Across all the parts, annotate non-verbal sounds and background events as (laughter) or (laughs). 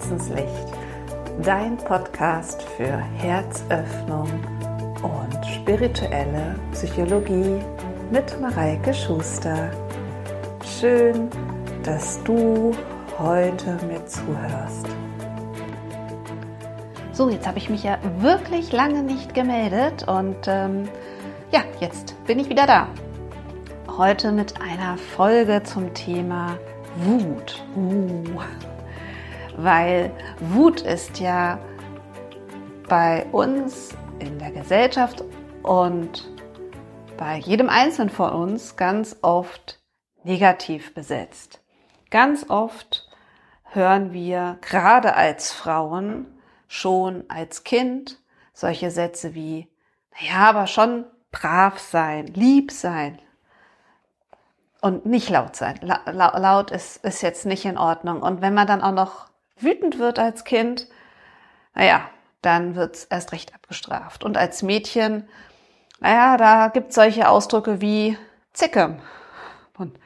Herzenslicht, dein Podcast für Herzöffnung und spirituelle Psychologie mit Mareike Schuster. Schön, dass du heute mir zuhörst. So, jetzt habe ich mich ja wirklich lange nicht gemeldet und ähm, ja, jetzt bin ich wieder da. Heute mit einer Folge zum Thema Wut. Uh weil Wut ist ja bei uns in der Gesellschaft und bei jedem Einzelnen von uns ganz oft negativ besetzt. Ganz oft hören wir gerade als Frauen schon als Kind solche Sätze wie, naja, aber schon brav sein, lieb sein und nicht laut sein. La laut ist, ist jetzt nicht in Ordnung. Und wenn man dann auch noch wütend wird als Kind, naja, dann wird's erst recht abgestraft. Und als Mädchen, naja, da gibt's solche Ausdrücke wie Zicke. Und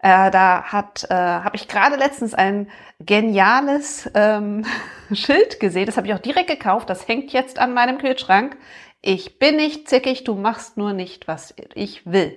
äh, da äh, habe ich gerade letztens ein geniales ähm, (laughs) Schild gesehen. Das habe ich auch direkt gekauft. Das hängt jetzt an meinem Kühlschrank. Ich bin nicht zickig, du machst nur nicht, was ich will.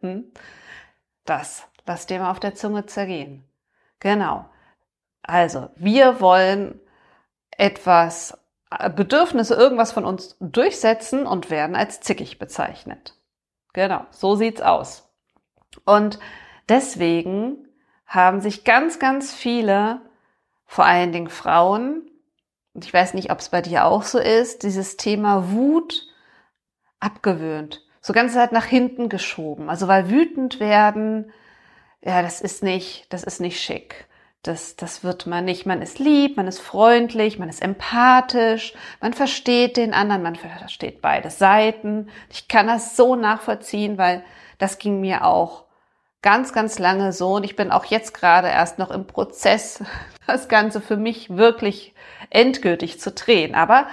Hm? Das lass dir mal auf der Zunge zergehen. Genau. Also, wir wollen etwas, äh, Bedürfnisse, irgendwas von uns durchsetzen und werden als zickig bezeichnet. Genau, so sieht's aus. Und deswegen haben sich ganz, ganz viele, vor allen Dingen Frauen, und ich weiß nicht, ob es bei dir auch so ist, dieses Thema Wut abgewöhnt. So ganz halt nach hinten geschoben. Also weil wütend werden, ja, das ist nicht, das ist nicht schick. Das, das wird man nicht. Man ist lieb, man ist freundlich, man ist empathisch, man versteht den anderen, man versteht beide Seiten. Ich kann das so nachvollziehen, weil das ging mir auch ganz, ganz lange so und ich bin auch jetzt gerade erst noch im Prozess, (laughs) das Ganze für mich wirklich endgültig zu drehen. Aber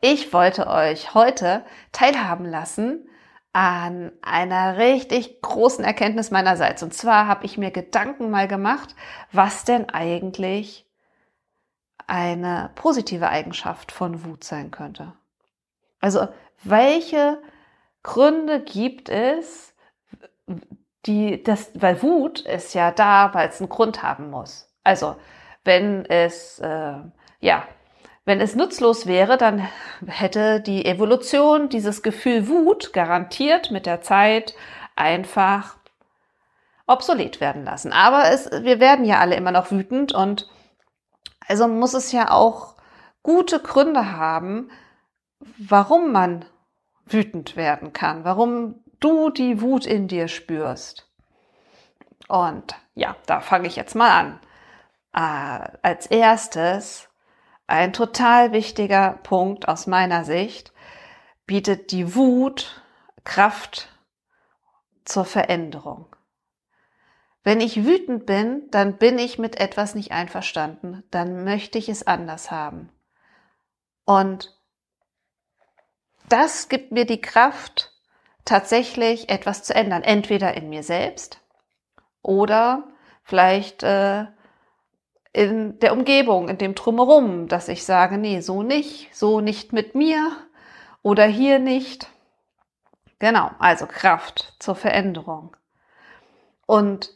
ich wollte euch heute teilhaben lassen an einer richtig großen Erkenntnis meinerseits. Und zwar habe ich mir Gedanken mal gemacht, was denn eigentlich eine positive Eigenschaft von Wut sein könnte. Also welche Gründe gibt es, die das, weil Wut ist ja da, weil es einen Grund haben muss. Also wenn es äh, ja wenn es nutzlos wäre, dann hätte die Evolution dieses Gefühl Wut garantiert mit der Zeit einfach obsolet werden lassen. Aber es, wir werden ja alle immer noch wütend und also muss es ja auch gute Gründe haben, warum man wütend werden kann, warum du die Wut in dir spürst. Und ja, da fange ich jetzt mal an. Äh, als erstes ein total wichtiger Punkt aus meiner Sicht, bietet die Wut Kraft zur Veränderung. Wenn ich wütend bin, dann bin ich mit etwas nicht einverstanden, dann möchte ich es anders haben. Und das gibt mir die Kraft, tatsächlich etwas zu ändern, entweder in mir selbst oder vielleicht äh, in der Umgebung, in dem Drumherum, dass ich sage, nee, so nicht, so nicht mit mir oder hier nicht. Genau, also Kraft zur Veränderung. Und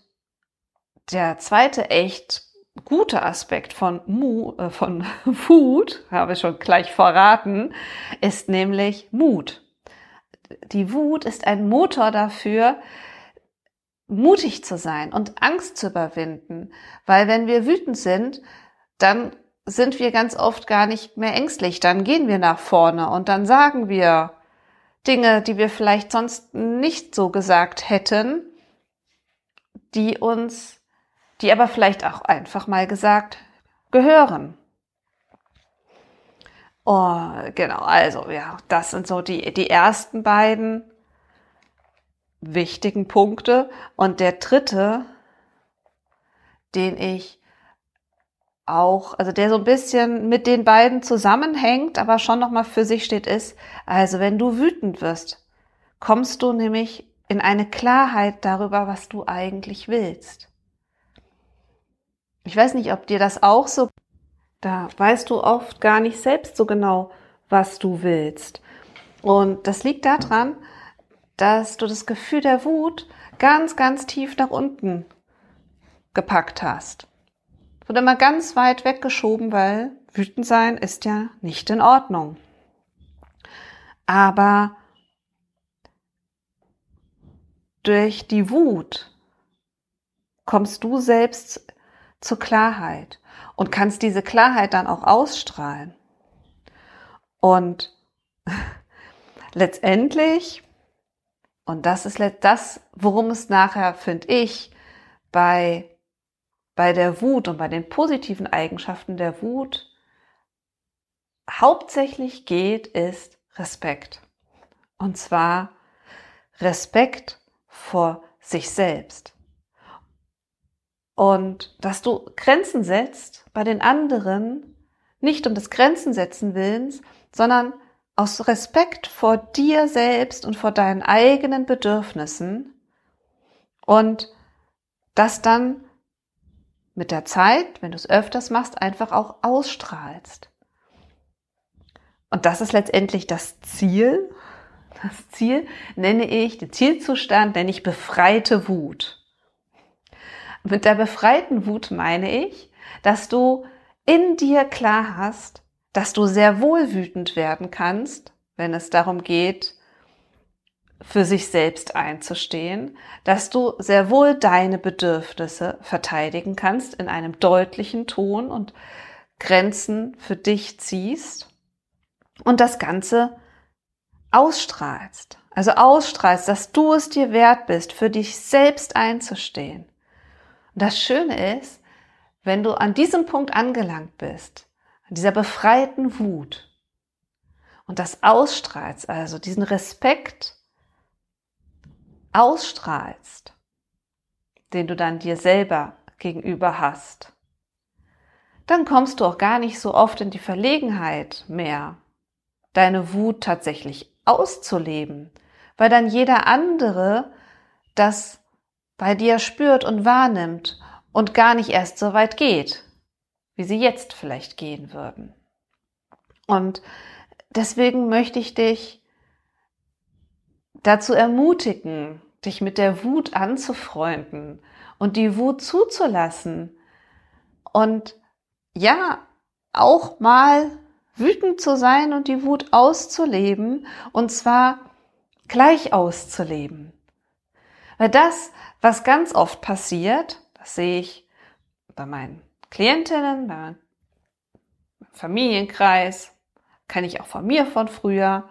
der zweite echt gute Aspekt von, Mu, äh, von (laughs) Wut, habe ich schon gleich verraten, ist nämlich Mut. Die Wut ist ein Motor dafür, mutig zu sein und Angst zu überwinden. Weil wenn wir wütend sind, dann sind wir ganz oft gar nicht mehr ängstlich. Dann gehen wir nach vorne und dann sagen wir Dinge, die wir vielleicht sonst nicht so gesagt hätten, die uns, die aber vielleicht auch einfach mal gesagt gehören. Oh, genau, also ja, das sind so die, die ersten beiden wichtigen Punkte. Und der dritte, den ich auch, also der so ein bisschen mit den beiden zusammenhängt, aber schon nochmal für sich steht, ist, also wenn du wütend wirst, kommst du nämlich in eine Klarheit darüber, was du eigentlich willst. Ich weiß nicht, ob dir das auch so Da weißt du oft gar nicht selbst so genau, was du willst. Und das liegt daran, dass du das Gefühl der Wut ganz, ganz tief nach unten gepackt hast. Wird immer ganz weit weggeschoben, weil wütend sein ist ja nicht in Ordnung. Aber durch die Wut kommst du selbst zur Klarheit und kannst diese Klarheit dann auch ausstrahlen. Und (laughs) letztendlich, und das ist das, worum es nachher, finde ich, bei, bei der Wut und bei den positiven Eigenschaften der Wut hauptsächlich geht, ist Respekt. Und zwar Respekt vor sich selbst. Und dass du Grenzen setzt bei den anderen, nicht um des Grenzen setzen willens, sondern aus Respekt vor dir selbst und vor deinen eigenen Bedürfnissen und das dann mit der Zeit, wenn du es öfters machst, einfach auch ausstrahlst. Und das ist letztendlich das Ziel. Das Ziel nenne ich, den Zielzustand nenne ich befreite Wut. Mit der befreiten Wut meine ich, dass du in dir klar hast, dass du sehr wohl wütend werden kannst, wenn es darum geht, für sich selbst einzustehen, dass du sehr wohl deine Bedürfnisse verteidigen kannst in einem deutlichen Ton und Grenzen für dich ziehst und das Ganze ausstrahlst. Also ausstrahlst, dass du es dir wert bist, für dich selbst einzustehen. Und das Schöne ist, wenn du an diesem Punkt angelangt bist, dieser befreiten Wut und das ausstrahlst, also diesen Respekt ausstrahlst, den du dann dir selber gegenüber hast, dann kommst du auch gar nicht so oft in die Verlegenheit mehr, deine Wut tatsächlich auszuleben, weil dann jeder andere das bei dir spürt und wahrnimmt und gar nicht erst so weit geht, wie sie jetzt vielleicht gehen würden. Und deswegen möchte ich dich dazu ermutigen, dich mit der Wut anzufreunden und die Wut zuzulassen und ja, auch mal wütend zu sein und die Wut auszuleben und zwar gleich auszuleben. Weil das, was ganz oft passiert, das sehe ich bei meinen Klientinnen, bei meinem Familienkreis, kenne ich auch von mir von früher,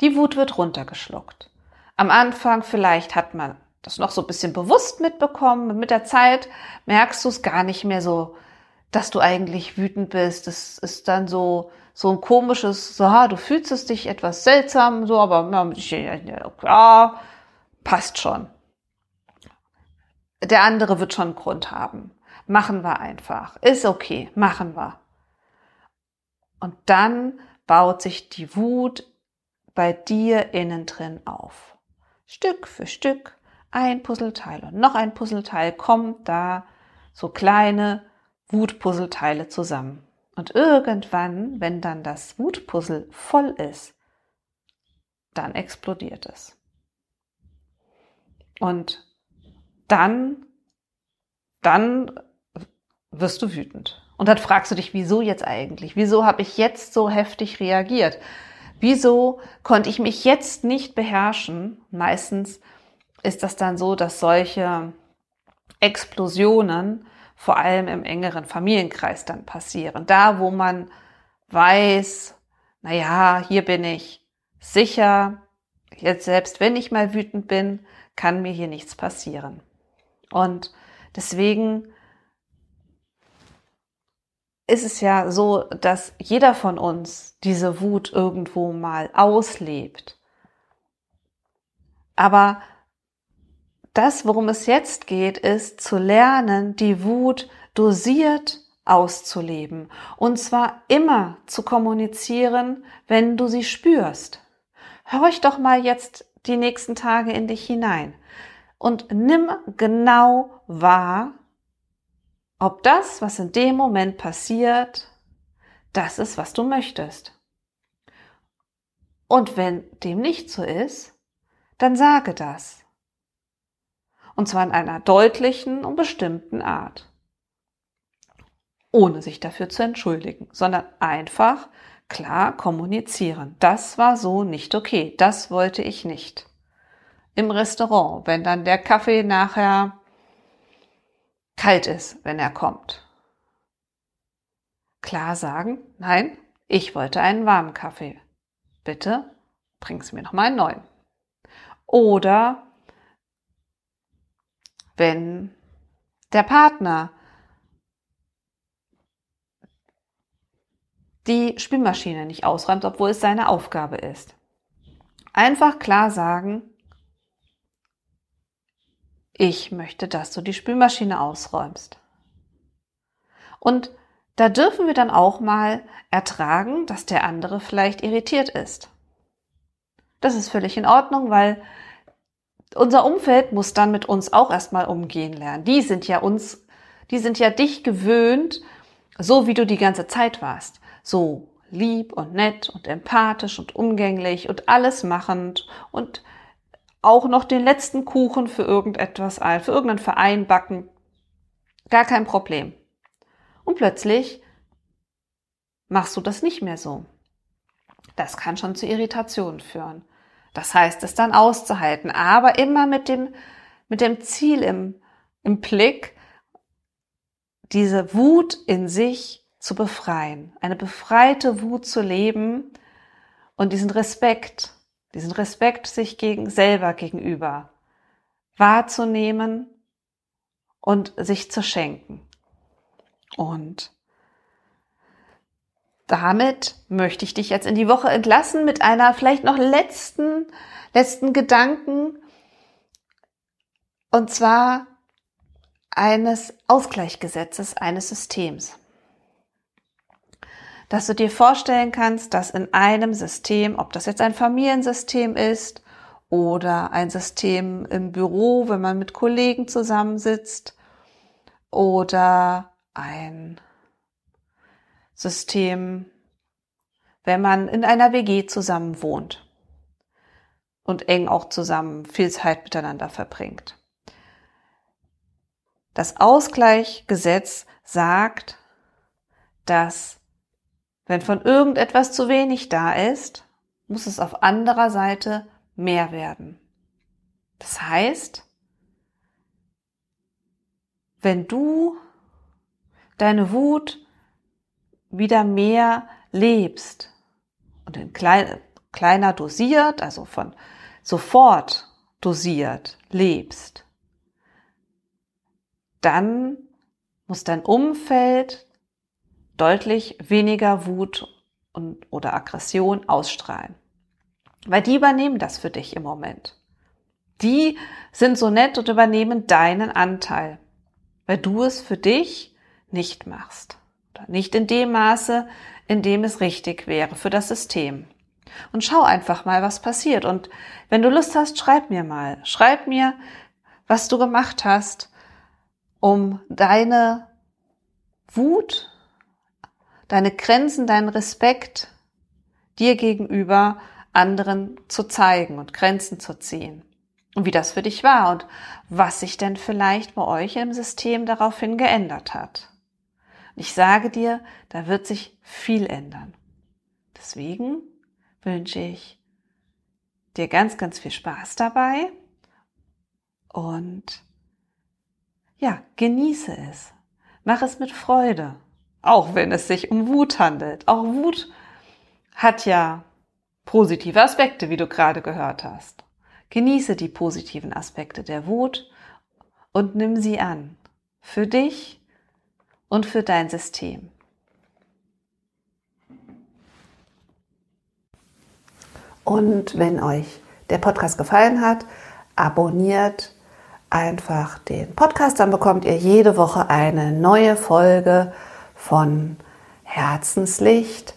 die Wut wird runtergeschluckt. Am Anfang vielleicht hat man das noch so ein bisschen bewusst mitbekommen. Mit der Zeit merkst du es gar nicht mehr so, dass du eigentlich wütend bist. Das ist dann so, so ein komisches, so, du fühlst es dich etwas seltsam, so, aber ja, passt schon der andere wird schon einen Grund haben. Machen wir einfach. Ist okay, machen wir. Und dann baut sich die Wut bei dir innen drin auf. Stück für Stück, ein Puzzleteil und noch ein Puzzleteil kommt da so kleine Wutpuzzleteile zusammen. Und irgendwann, wenn dann das Wutpuzzle voll ist, dann explodiert es. Und dann, dann wirst du wütend. Und dann fragst du dich, wieso jetzt eigentlich? Wieso habe ich jetzt so heftig reagiert? Wieso konnte ich mich jetzt nicht beherrschen? Meistens ist das dann so, dass solche Explosionen vor allem im engeren Familienkreis dann passieren. Da, wo man weiß, na ja, hier bin ich sicher. Jetzt selbst wenn ich mal wütend bin, kann mir hier nichts passieren. Und deswegen ist es ja so, dass jeder von uns diese Wut irgendwo mal auslebt. Aber das, worum es jetzt geht, ist zu lernen, die Wut dosiert auszuleben. Und zwar immer zu kommunizieren, wenn du sie spürst. Horch doch mal jetzt die nächsten Tage in dich hinein und nimm genau wahr, ob das, was in dem Moment passiert, das ist, was du möchtest. Und wenn dem nicht so ist, dann sage das. Und zwar in einer deutlichen und bestimmten Art. Ohne sich dafür zu entschuldigen, sondern einfach klar kommunizieren. Das war so nicht okay. Das wollte ich nicht. Im Restaurant, wenn dann der Kaffee nachher kalt ist, wenn er kommt. Klar sagen, nein, ich wollte einen warmen Kaffee. Bitte bring's mir noch mal einen neuen. Oder wenn der Partner die Spülmaschine nicht ausräumt, obwohl es seine Aufgabe ist. Einfach klar sagen, ich möchte, dass du die Spülmaschine ausräumst. Und da dürfen wir dann auch mal ertragen, dass der andere vielleicht irritiert ist. Das ist völlig in Ordnung, weil unser Umfeld muss dann mit uns auch erstmal umgehen lernen. Die sind ja uns, die sind ja dich gewöhnt, so wie du die ganze Zeit warst. So lieb und nett und empathisch und umgänglich und alles machend und auch noch den letzten Kuchen für irgendetwas ein, für irgendeinen Verein backen. Gar kein Problem. Und plötzlich machst du das nicht mehr so. Das kann schon zu Irritationen führen. Das heißt, es dann auszuhalten, aber immer mit dem, mit dem Ziel im, im Blick, diese Wut in sich zu befreien, eine befreite Wut zu leben und diesen Respekt diesen Respekt sich gegen selber gegenüber wahrzunehmen und sich zu schenken. Und damit möchte ich dich jetzt in die Woche entlassen mit einer vielleicht noch letzten, letzten Gedanken. Und zwar eines Ausgleichsgesetzes eines Systems dass du dir vorstellen kannst, dass in einem System, ob das jetzt ein Familiensystem ist oder ein System im Büro, wenn man mit Kollegen zusammensitzt oder ein System, wenn man in einer WG zusammen wohnt und eng auch zusammen viel Zeit miteinander verbringt. Das Ausgleichgesetz sagt, dass wenn von irgendetwas zu wenig da ist, muss es auf anderer Seite mehr werden. Das heißt, wenn du deine Wut wieder mehr lebst und in klein, kleiner dosiert, also von sofort dosiert lebst, dann muss dein Umfeld deutlich weniger Wut und, oder Aggression ausstrahlen. Weil die übernehmen das für dich im Moment. Die sind so nett und übernehmen deinen Anteil, weil du es für dich nicht machst. Oder nicht in dem Maße, in dem es richtig wäre für das System. Und schau einfach mal, was passiert. Und wenn du Lust hast, schreib mir mal. Schreib mir, was du gemacht hast, um deine Wut deine Grenzen, deinen Respekt dir gegenüber anderen zu zeigen und Grenzen zu ziehen. Und wie das für dich war und was sich denn vielleicht bei euch im System daraufhin geändert hat. ich sage dir, da wird sich viel ändern. Deswegen wünsche ich dir ganz, ganz viel Spaß dabei und ja, genieße es. Mach es mit Freude. Auch wenn es sich um Wut handelt. Auch Wut hat ja positive Aspekte, wie du gerade gehört hast. Genieße die positiven Aspekte der Wut und nimm sie an. Für dich und für dein System. Und wenn euch der Podcast gefallen hat, abonniert einfach den Podcast, dann bekommt ihr jede Woche eine neue Folge von Herzenslicht.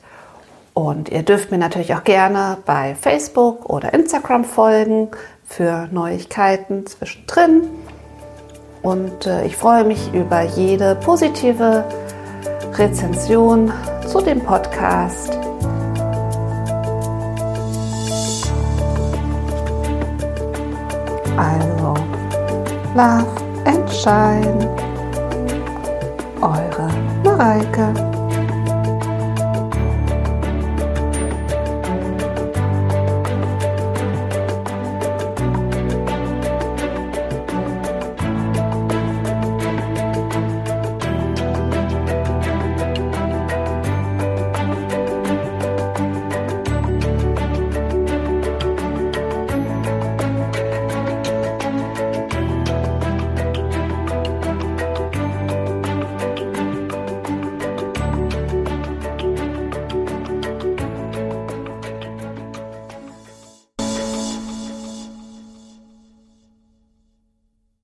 Und ihr dürft mir natürlich auch gerne bei Facebook oder Instagram folgen für Neuigkeiten zwischendrin. Und äh, ich freue mich über jede positive Rezension, zu dem Podcast. Also, Love and Shine. Eure Mareike.